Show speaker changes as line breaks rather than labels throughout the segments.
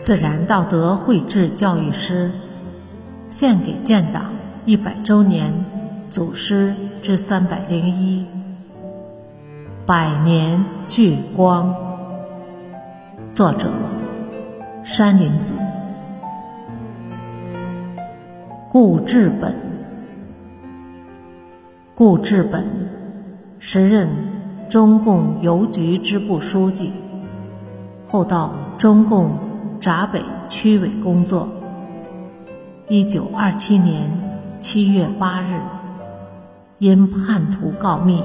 自然道德绘制教育诗献给建党一百周年祖师之三百零一，百年聚光。作者山林子，顾治本，顾治本时任。中共邮局支部书记，后到中共闸北区委工作。一九二七年七月八日，因叛徒告密，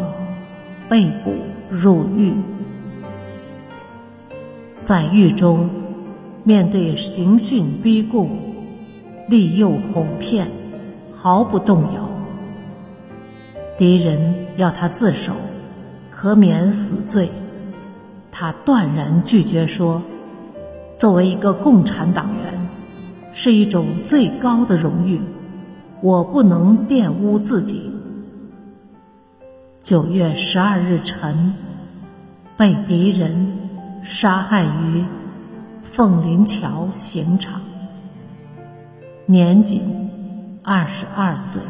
被捕入狱。在狱中，面对刑讯逼供。利诱哄骗，毫不动摇。敌人要他自首，可免死罪，他断然拒绝说：“作为一个共产党员，是一种最高的荣誉，我不能玷污自己。”九月十二日晨，被敌人杀害于凤林桥刑场。年仅二十二岁。